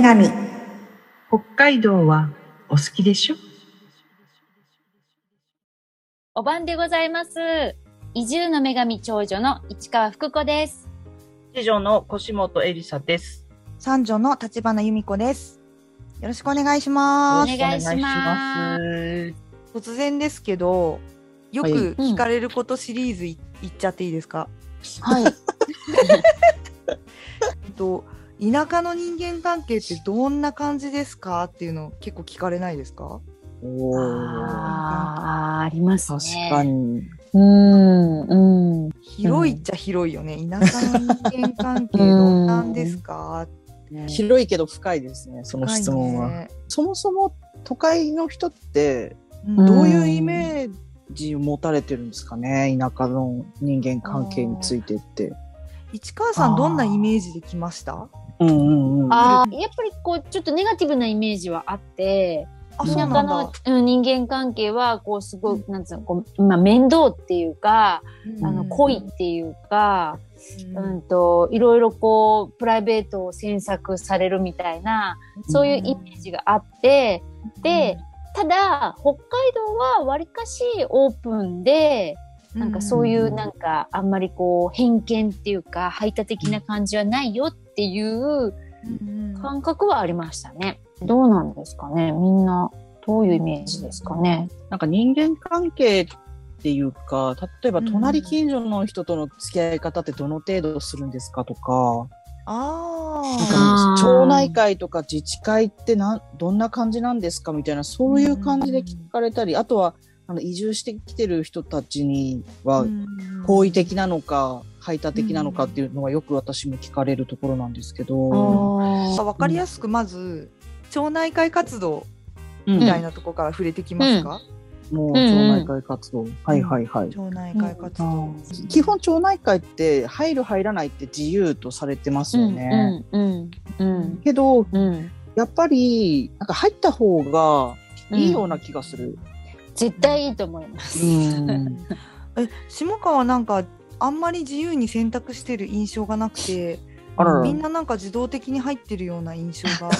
女神北海道はお好きでしょ？お晩でございます。移住の女神長女の市川福子です。次女の腰本エリサです。三女の立花由美子ですよろしくお願いしますお願いします突然ですけどよはいく聞かれることシリーズい言っちゃっていいですか、はい。えっと田舎の人間関係ってどんな感じですか？っていうの結構聞かれないですか？おーあーあります確ね。か。に。うん、うん。広いっちゃ広いよね、田舎の人間関係どんなんですか、広いけど深いですね、その質問は。ねそもそも都会の人ってうんどういうイメージを持たれてるんですかね、田舎の人間関係についてって。市川さんどんなイメージで来ました？うんうんうん。ああ、やっぱりこう、ちょっとネガティブなイメージはあって、あ田舎の、うん人間関係は、こう、すごい、なんつうの、こう、まあ、面倒っていうか、うん。あの、恋っていうか、うん。うんと、いろいろこう、プライベートを詮索されるみたいな、そういうイメージがあって、で、ただ、北海道はわりかしオープンで、なんかそういうなんかあんまりこう偏見っていうか排他的な感じはないよっていううん感覚はありましたね。どうなんですかね？みんなどういうイメージですかね？なんか人間関係っていうか、例えばうん。隣近所の人との付き合い方ってどの程度するんですかとか、町内会とか自治会ってなんどんな感じなんですかみたいなそういう感じで聞かれたり、あとはあの移住してきてる人たちには好意的なのか排他的なのかっていうのがよく私も聞かれるところなんですけど、わかりやすくまず町内会活動うんみたいなとこから触れてきますか、もううん。町内会活動、はいはいはい。町内会活動、基本町内会って入る入らないって自由とされてますよね。うんうんうんけどうん。やっぱりなんか入った方がいいような気がする。絶対いいと思います。うん。え下川なんかあんまり自由に選択してる印象がなくてあららみんななんか自動的に入ってるような印象が、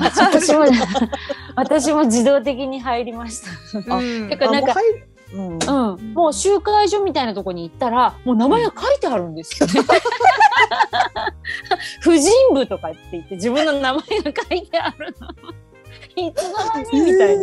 私も 私も自動的に入りました。あうんてかなんかうんうん、もう集会所みたいなとこに行ったらもう名前が書いてあるんですよね。婦人部とかって言って自分の名前が書いてあるの。いつの間にみたいな。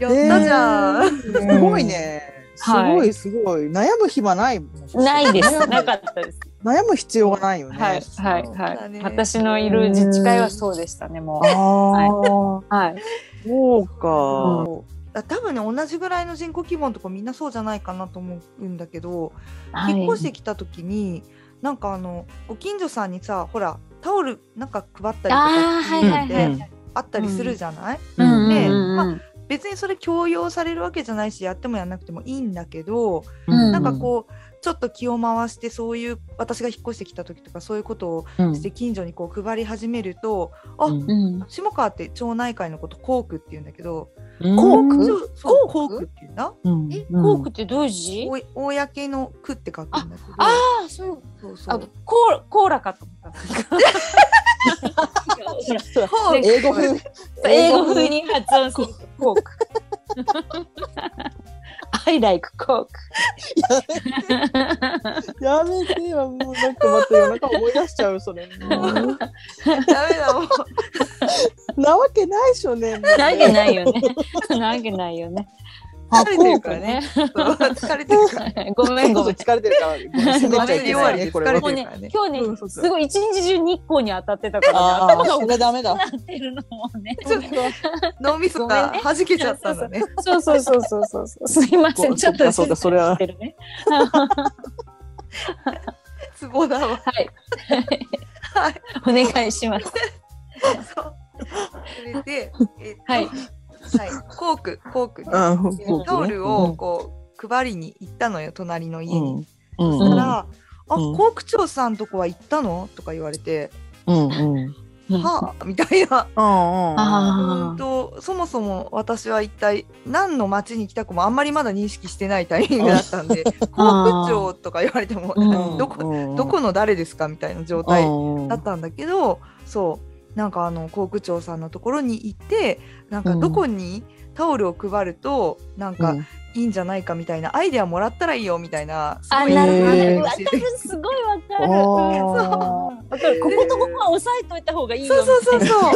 やったじゃん、すごいね。すはいごいすごい。悩む暇ないもん。ないです。悩むなかったです。悩む必要がないよね。はいはいはい。私のいる自治会はそうでしたねもう。ああ、はい。そうか。あ多分ね同じぐらいの人口規模のとこみんなそうじゃないかなと思うんだけど、はい引っ越してきた時になんかあのご近所さんにさほらタオルなんか配ったりとかってはい。あったりするじゃない、うんねうんま別にそれ強要されるわけじゃないしやってもやんなくてもいいんだけど、うんなんかこうちょっと気を回してそういう私が引っ越してきた時とかそういうことをうんして近所にこう配り始めると、あ、うんうん。下川って町内会のことコークって言うんだけど、うんコーク？そうコーク？コークって言うんだ？うんえ、うんコークってどういう字？お公の区って書くんだけど、ああ、そう。あそうそう。、コーラコーラかと思った。英語風。英語風に発音するとコーク。I like coke. やめてよ、もうなんかまた夜中思い出しちゃう、それ。も うダメだもう。なわけないでしょね。なわけないよね。なわけないよね。あ、疲れてるからね疲れてるから。ごめんごめん。疲れてるから、ごめん責めちゃいけないね、これね、今日ね、すごい一日中日光に当たってたからね、ああ、頭がそれダメだ。なってるのもね。ちょっと脳みそが弾けちゃったんだね。そうそうそうそうそうそう。すいません、ちょっとそうかそうかそれは。ツボだわ。はい、はい。お願いします。それで、えっと、はいはい。コーク、コークね。うんタオルをこう配りに行ったのよ、隣の家に。うん。そしたら、あ、うん。コーク長さんとこは行ったの？とか言われて、うんうん。はあ？みたいな。うんうんあとそもそも私は一体何の町に来たかもあんまりまだ認識してないタイミングだったんでコーク長とか言われても、うん。どこどこの誰ですか？みたいな状態だったんだけどそうなんかあの航空長さんのところに行ってなんかどこにタオルを配るとなんかいいんじゃないかみたいなアイデアもらったらいいよみたいなすごいあなるすごいわかる。あうかるこことここは押さえといた方がいいよそうそうそうみそう。そう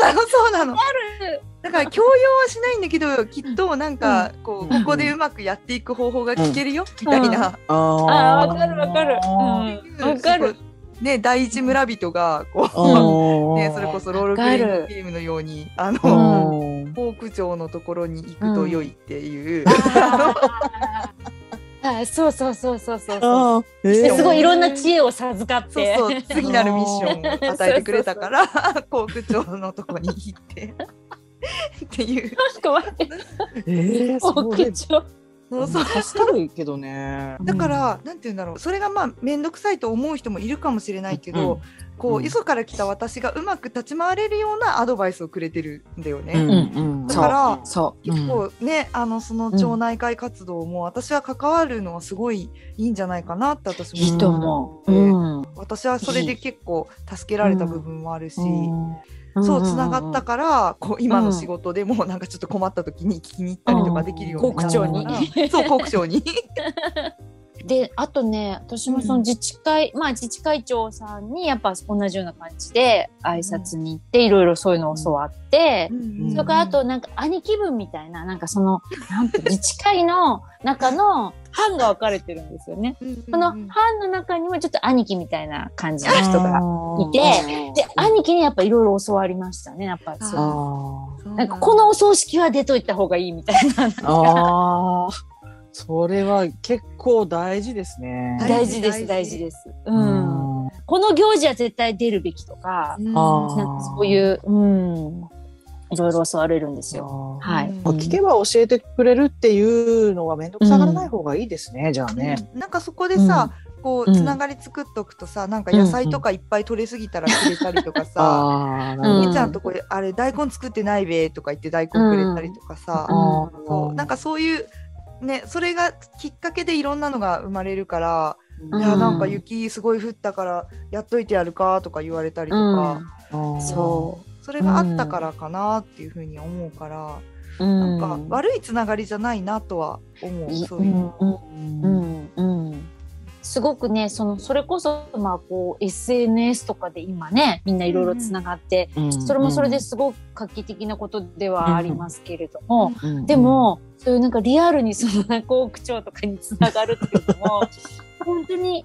なのそうなの。たいなだから強要はしないんだけどきっとなんかこうここでうまくやっていく方法が聞けるよみたいな、ああーわかるわかる。あうん。わかるね第一村人がこーうねそれこそロールプレイングゲームのようにああのーフォーク長のところに行くと良いっていう、あー。そうそうそうそうそうそう。あー。すごいいろんな知恵を授かっそうてそう。次なるミッションを与えてくれたから航空長のとこに行って。っていう。えー、そうそう。助かるけどね。だから、なんて言うんだろう。それがまあ面倒くさいと思う人もいるかもしれないけど、うん。こう、うん。よそから来た私がうまく立ち回れるようなアドバイスをくれてるんだよね。うんうんだからそう。結構ね、あのその町内会活動も私は関わるのはすごいいいんじゃないかなって私もいいと思う。うん。私はそれで結構助けられた部分もあるし、うんそうつながったからこう今の仕事でもなんかちょっと困った時に聞きに行ったりとかできるようになったから。うん国庁そう国庁に。であとね私もその自治会、まあ自治会長さんにやっぱ同じような感じで挨拶に行っていろいろそういうのを教わって、ん。それからあとなんか兄貴分みたいななんかそのなんて自治会の中の班が分かれてるんですよね。その班の中にもちょっと兄貴みたいな感じの人がいてで兄貴にやっぱいろいろ教わりましたねやっぱそうあなんかこのお葬式は出といた方がいいみたいな。それは結構大事ですね。大事です大事。大事です。ううん。んこの行事は絶対出るべきとか、なんかそういう、うん、いろいろ教われるんですよ。はい。うん。聞けば教えてくれるっていうのは面倒くさがらない方がいいですね、じゃあね。うん。なんかそこでさ、こううんつながり作っとくとさ、なんか野菜とかいっぱい取れすぎたらくれたりとかさ。みーちゃんとこれあれ大根作ってないべとか言って大根くれたりとかさ、そうなんかそういうねそれがきっかけでいろんなのが生まれるから、うん。いやなんか雪すごい降ったからやっといてやるかとか言われたりとか、あーそそれがあったからかなっていうふうに思うから、う。うん。なんか悪いつながりじゃないなとは思う、いそういうの。うんうんうん。すごくね、その、それこそ、まあ、こう、SNS とかで今ね、みんないろいろつながって、うんそれもそれですごく画期的なことではありますけれども、うんで、も、そういうなんかリアルにその校区長とかにつながるっていうのも、本当に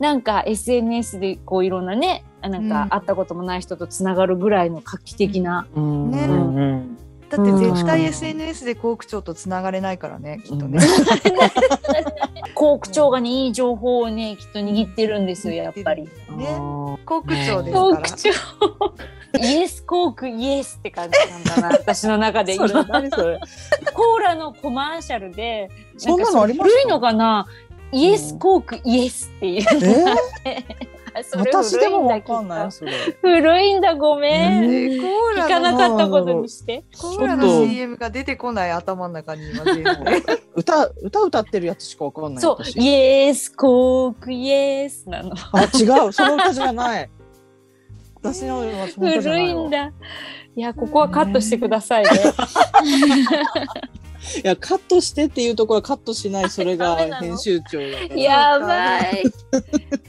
なんか SNS でこういろんなね、なんか会ったこともない人とつながるぐらいの画期的な。うんねだって絶対うん SNS で校区長とつながれないからね、きっとね。校区長がね、いい情報をね、きっと握ってるんですよ、やっぱり。ね校区長ですから。校区長。イエスコークイエスって感じなんだな、私の中で。それ何それ？コーラのコマーシャルで、そんなのありました？古いのかな？イエスコークイエスっていうのがえ？ー、れ私でもわかんないそれ。古いんだ、ごめん。でコー聞かラのなかったことにして。コーラの CM が出てこない頭の中に今。歌歌歌ってるやつしかわかんない。そう、私イエスコークイエスなの。あ違うその歌じゃない。私のはその歌じゃ古ないいわ。んだ。いや、ここはカットしてくださいね。いやカットしてっていうところはカットしないそれが編集長だから。やばい。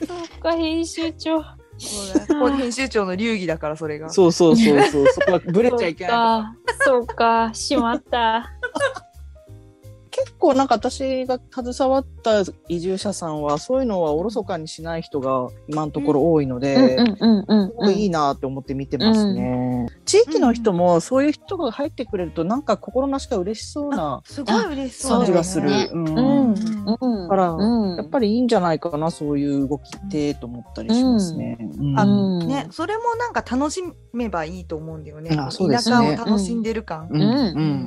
そっか、編集長。そうだこれ編集長の流儀だからそれが。そうそうそうそうそこはブレちゃいけない。そうか、しまった。結構なんか私が携わった移住者さんはそういうのはおろそかにしない人が今のところ多いので、うんうんうんすごいいいなって思って見てますね。地域の人もそういう人が入ってくれるとなんか心なしか嬉しそうなすごい嬉しそう感じがする。ねうんうんうん。だからうんやっぱりいいんじゃないかなそういう動きってと思ったりしますね。うんあうんね、それもなんか楽しめばいいと思うんだよね。あそうです田ね舎を楽しんでる感。うんうん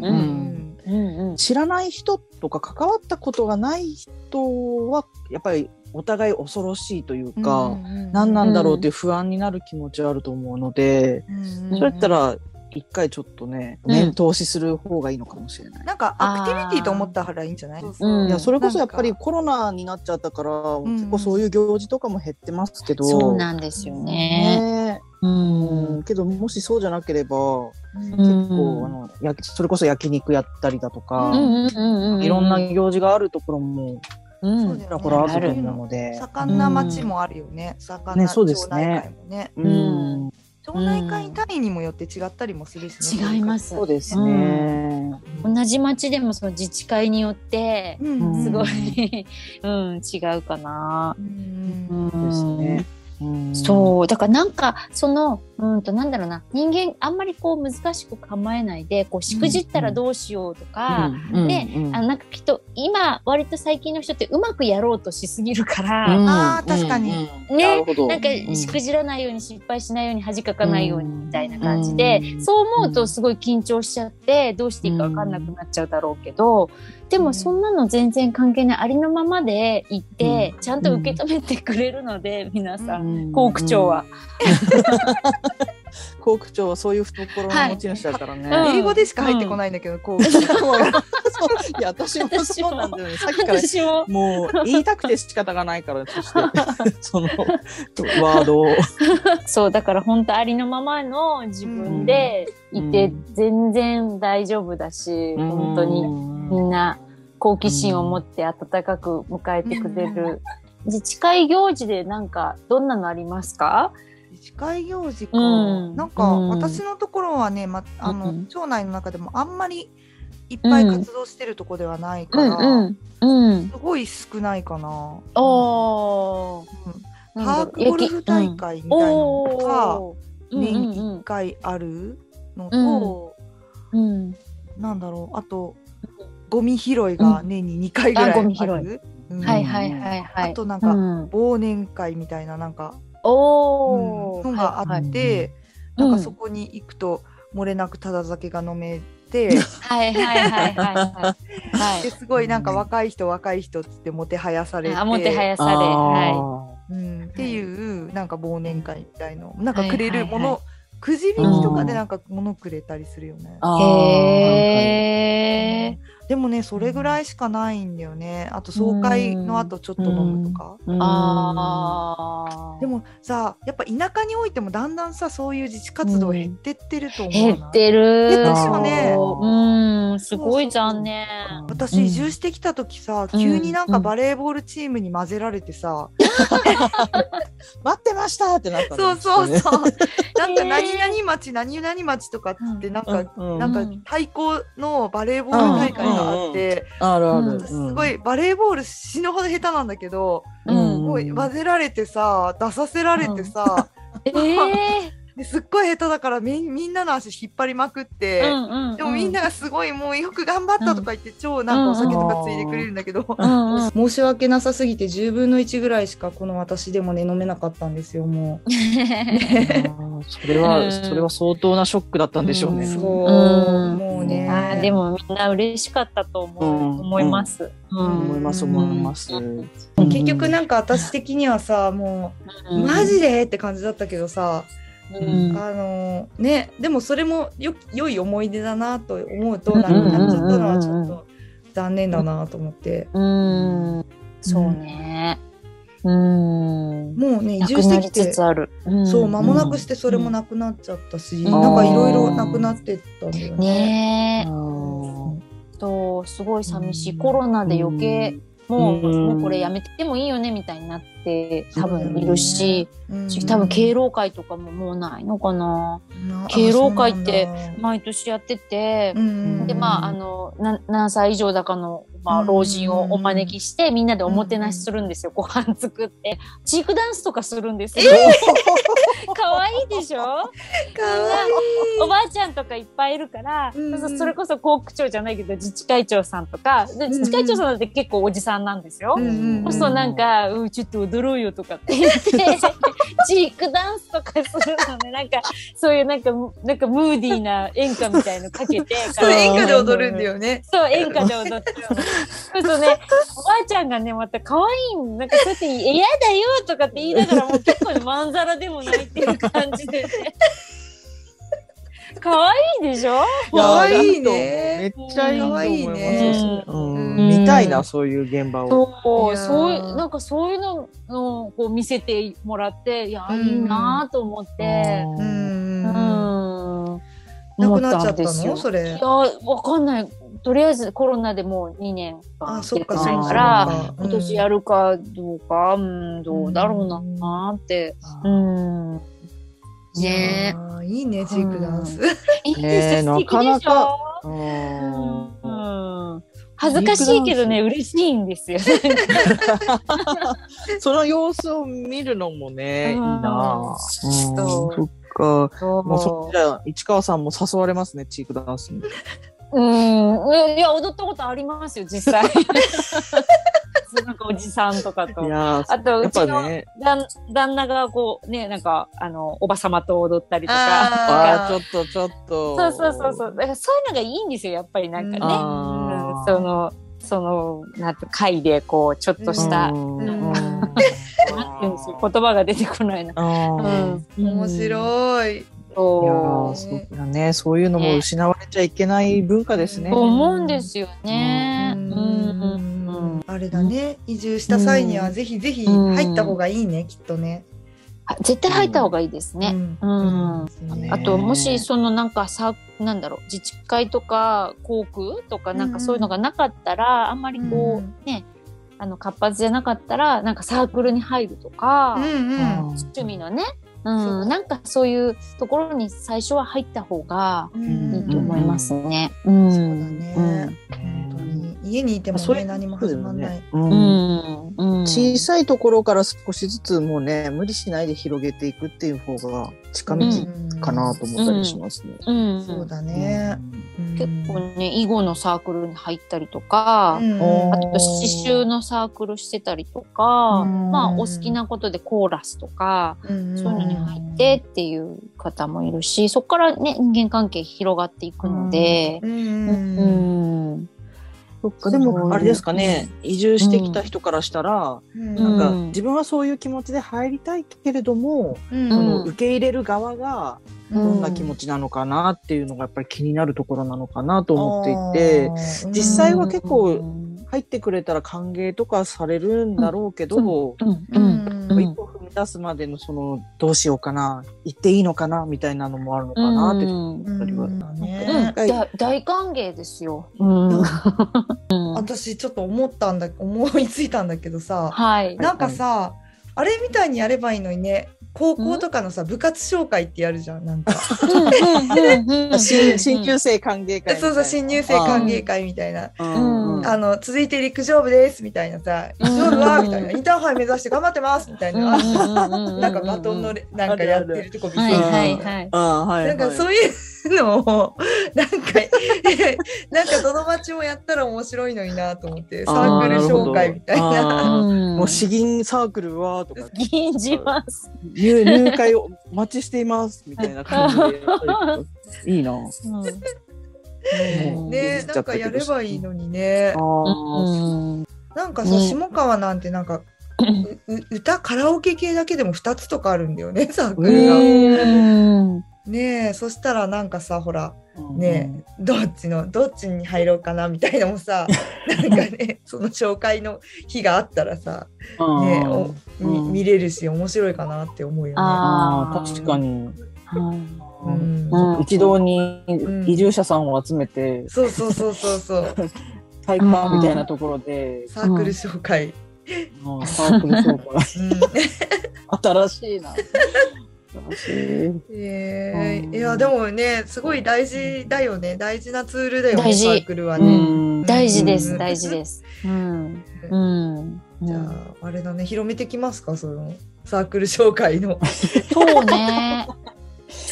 うんううんんうん。うん。知らない人とか関わったことがない人はやっぱりお互い恐ろしいというか、何なんだろうっていう不安になる気持ちはあると思うので、うんそうやったら一回ちょっとね、う通しする方がいいのかもしれない。なんかアクティビティと思ったらいいんじゃない？うん。いやそれこそやっぱりコロナになっちゃったから、ん。結構そういう行事とかも減ってますけど、そうなんですよね。ねうん。けどもしそうじゃなければ、結結構あのやそれこそ焼肉やったりだとか。いろんな行事があるところもうん、そうほらあると思うので、盛んな町もあるよね。盛んなねそうです町ね内会もね。うん町内会単位にもよって違ったりもするしね。違います。そうですね。同じ町でもその自治会によって。すごい、うん、違うかな。うん。うんですね。そう。だからなんかそのうんとなんだろうな。人間あんまりこう難しく構えないでこうしくじったらどうしようとか、うんでうんあのなんかきっと今割と最近の人ってうまくやろうとしすぎるから、うんあー確かに。うんねなるほど。なんかうん。しくじらないように失敗しないように恥かかないようにうんみたいな感じで、うんそう思うとすごい緊張しちゃってどうしていいか分かんなくなっちゃうだろうけど、でもそんなの全然関係ないありのままでいって、うん。ちゃんと受け止めてくれるので皆さん、うん。校区長は。校区長はそういう懐の持ち主だからね。はい英語でしか入ってこないんだけど、こ う。そういや私もそうなんだよね。さっきから私ももう言いたくて仕方がないからそして そのワードを。そうだから本当ありのままの自分でいて全然大丈夫だし、本当にみんな好奇心を持って温かく迎えてくれる。自治会行事でなんかどんなのありますか？自治会行事か、うん。なんかうん。私のところはね、ま、あの、うん町内の中でもあんまりいっぱい活動してるとこではないから、うんうん。すごい少ないかな。おー。パークゴルフ大会みたいなのが年にうん1回あるのと、うんうん。なんだろう。あとゴミ拾いが年に2回ぐらいある、あゴミ拾い。うん。はいはいはいはい。あとなんかうん。忘年会みたいななんか、おー。のがあって、はい。はいなんかそこに行くと漏れなくただ酒が飲めて、はいはいはいはいはい。はい。ですごいなんか若い人若い人っつってもてはやされて、あもてはやされ。はうん、っていうなんか忘年会みたいのなんかくれるもの、はい。はいはくじ引きとかでなんか物くれたりするよね。い。へー。でもねそれぐらいしかないんだよねあと総会の後ちょっと飲むとか。あーでもさやっぱ田舎においてもだんだんさそういう自治活動減ってってると思うな、減ってる。減ってるよねうん、すごい残念。私移住してきた時さ、うん急になんかバレーボールチームに混ぜられてさ、待ってましたってなったそうそうう。そうなんか何々町 何々町とかってなんか、うんなんか対抗のバレーボール大会があって、あるある。私すごいバレーボール死ぬほど下手なんだけど、うん。もう混ぜられてさ出させられてさ、ええですっごい下手だからみみんなの足引っ張りまくって。うんうん。でもみんながすごいもうよく頑張ったとか言って超なんかお酒とかついでくれるんだけど、うんうん。申し訳なさすぎて10分の1ぐらいしかこの私でもね飲めなかったんですよもう。それは、それは相当なショックだったんでしょうね。うんそう、うんもうね。あーでもみんな嬉しかったと思う、うん思います。うん思います思います。結局なんか私的にはさもう、マジで？って感じだったけどさ、うんあのねでもそれもよ良い思い出だなと思うとなんかなっちゃったのはちょっと残念だなと思って。うん、そうね。うん。もうね移住してきてつつある。んそう間もなくしてそれもなくなっちゃったし、うんなんかいろいろなくなってったんだよね。ねとすごい寂しい、うんコロナで余計、もう,、うんもうこれやめてもいいよねみたいになって多分いるし、うん。多分敬老会とかももうないのかな、な敬老会って毎年やってて、うん。でまああのな何歳以上だかの、まあ、うん老人をお招きして、みんなでおもてなしするんですよ、ご飯作って。チークダンスとかするんですよ。可愛いでしょ？かわおばあちゃんとかいっぱいいるから、うんそそれこそ校区長じゃないけど自治会長さんとか。自治会長さんだって結構おじさんなんですよ。そうするとなんか、うん、ちょっと踊ろうよとかって言って、チークダンスとかするのね、なんか、そういうなんか、なんかムーディーな演歌みたいのかけて、そう演歌で踊るんだよね。そう、演歌で踊ってるの。そうするとね、おばあちゃんがね、また可愛いのなんかそうやって、嫌だよとかって言いながら、もう結構まんざらでもないっていう感じでね。可愛いでしょ？可愛いねめっちゃいいと思います。うんうん見たいな、そういう現場を。そう、いういう、なんかそういうのをこう見せてもらって、いや、うんいいなと思って、ううんん。なくなっちゃった思んですよの？それいや、わかんない。とりあえずコロナでもう2年かやってないか、らうん今年やるかどうか、うん、どうだろうなって。うん。ねーいいねチークダンスえ。いいねですな素敵でしょ？かなかううんん恥ずかしいけどね、嬉しいんですよ。その様子を見るのもね、いいうんな。うんそっか。市川さんも誘われますね、チークダンスに。うん。いや、踊ったことありますよ、実際。なんかおじさんとかとあと、うちのぱね、旦旦那がこう、ね、なんか、あの、おばさまと踊ったりとか。あちょっとちょっと。そうそうそうそう。だからそういうのがいいんですよ、やっぱりなんかね。うんその、その、なんて、会で、こう、ちょっとした、うんうん なんていうんですよ言葉が出てこないな。うん面白いそう。ーそう。だね、そういうのも失われちゃいけない文化ですね。と思うんですよね。ううん。ん。うん。あれだね。移住した際にはぜひぜひ入った方がいいねきっとね。あ絶対入った方がいいですね。うん。うん。ねあと、もし、そのなんかさ、なんだろう、自治会とか、航空とか、なんかそういうのがなかったら、あんまりこう、うん。ね、あの、活発じゃなかったら、なんかサークルに入るとか、うん。うん。趣味のね、う、ん。なんかそういうところに最初は入った方がうん。いいと思いますね。うん。そうだね。本当に家にいてもそれね何も始まんないうんうん。うん。うん。小さいところから少しずつもうね無理しないで広げていくっていう方が近道かなと思ったりしますね。うん。そうだね結構ね、囲碁のサークルに入ったりとか、うんあと刺繍のサークルしてたりとか、うんまあお好きなことでコーラスとか、うんそういうのに入ってっていう方もいるし、そこからね、人間関係広がっていくので、うんうん。そっかでもあれですかね移住してきた人からしたら、うん。なんかうん。自分はそういう気持ちで入りたいけれども、うん。その受け入れる側がうどんな気持ちなのかなっていうのがやっぱり気になるところなのかなと思っていて。あー。実際は結構うん。入ってくれたら歓迎とかされるんだろうけど、うんううんん一歩踏み出すまでのそのどうしようかな行っていいのかなみたいなのもあるのかなって、りはうん。うん。ねだ大歓迎ですよ。うん。私ちょっと思ったんだ思いついたんだけどさ。はい。なんかさあれみたいにやればいいのにね。高校とかのさ部活紹介ってやるじゃんなんか。新新入生歓迎会みたいな。そうそう新入生歓迎会みたいな。うん。うん。あの続いて陸上部ですみたいなさ陸上部はみたいな。インターハイ目指して頑張ってますみたいな。な なんかバトンのれなんかやってるとこ見せる。はいはいはい。ああはい。なんかそういうのをなんかなんかどの町もやったら面白いのになと思ってサークル紹介みたいな。もう詩ぎ吟サークルはとか。銀じます。入入会をお待ちしていますみたいな感じで いいな。うん。ねなんかやればいいのにね。なんかさ、ね下川なんてなんか歌カラオケ系だけでも2つとかあるんだよねサークルが。うんねえそしたらなんかさほらねえどっちのどっちに入ろうかなみたいなのもさ なんかねその紹介の日があったらさ、ねえおみうん。見れるし面白いかなって思うよね。あ確かに。うん。うん。一堂にん。移住者さんを集めて、そうそうそうそうそう。体育館みたいなところで、サークル紹介。うん。サークル紹介。うん。新しいな。えーいやでもねすごい大事だよね大事なツールだよね大事サークルはうね。ん大事でうんす、大事です。うん。うん。じゃああれだね広めてきますか？そのサークル紹介の。そうね。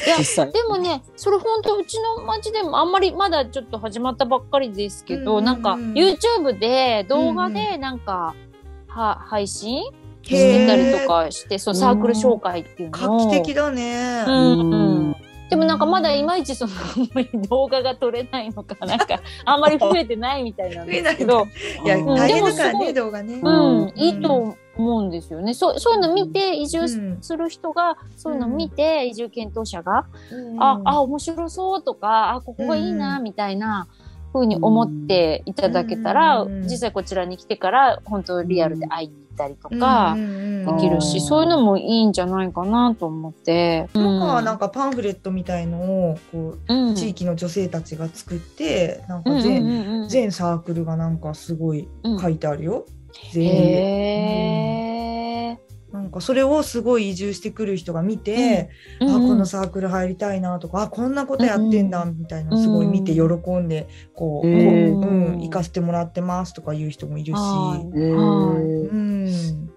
いや。でもね、それ本当うちの町でもあんまりまだちょっと始まったばっかりですけど、うんなんか YouTube で動画でなんか、は配信してたりとかして、そのサークル紹介っていうのを。画期的だね。うん。うんでもなんかまだいまいちその動画が撮れないのかなんか あんまり増えてないみたいなんですけど、いやうん。大変だからでもすごいね動画ね。うん、うんいいと思うんですよね。そうそういうの見て移住うんする人が、そういうの見て移住検討者が、うん。あ、あ、面白そうとか、あ、ここがいいな、みたいな風に思っていただけたら、うん。実際こちらに来てから、本当リアルで会いったりとか、できるし、うんそういうのもいいんじゃないかなと思って。とかはなんかパンフレットみたいのをこうん、う地域の女性たちが作ってなんかうん全,、サークルがなんかすごい書いてあるよ。全員でへー。なんかそれをすごい移住してくる人が見て、うん。あうんこのサークル入りたいなとかあこんなことやってんだみたいなのすごい見て喜んでこう、へー。こううん、行かせてもらってますとか言う人もいるし。うん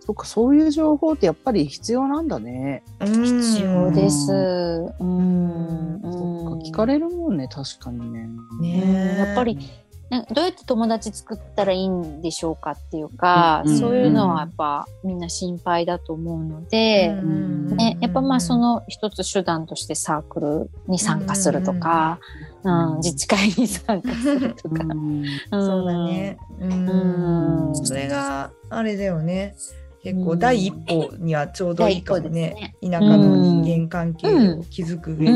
そっかそういう情報ってやっぱり必要なんだね。うん必要です。うん。うんそっか聞かれるもんね確かにね。ねうんやっぱりねどうやって友達作ったらいいんでしょうかっていうか、うんそういうのはやっぱみんな心配だと思うので、うんね、やっぱまあその一つ手段としてサークルに参加するとか、うんうん自治会に参加するとか。うんそうだね。ううんん。それがあれだよね。結構うん第一歩にはちょうどいいかもね。田舎の人間関係を築く上で。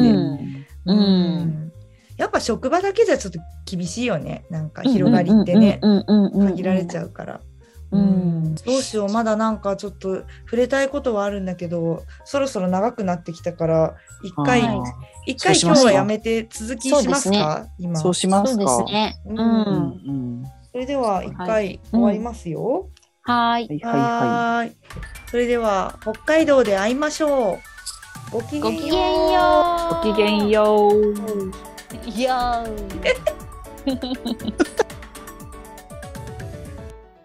うんやっぱ職場だけじゃちょっと厳しいよね。なんか広がりってね。限られちゃゃうから。う。うん。どうしようまだなんかちょっと触れたいことはあるんだけどそろそろ長くなってきたから一回一回今日はやめて続きしますか？今そうしますか。そうんそれでは一回終わりますよ。はーい。はいはいはい。それでは北海道で会いましょう。ごきげんよう。ごきげんよう。よう。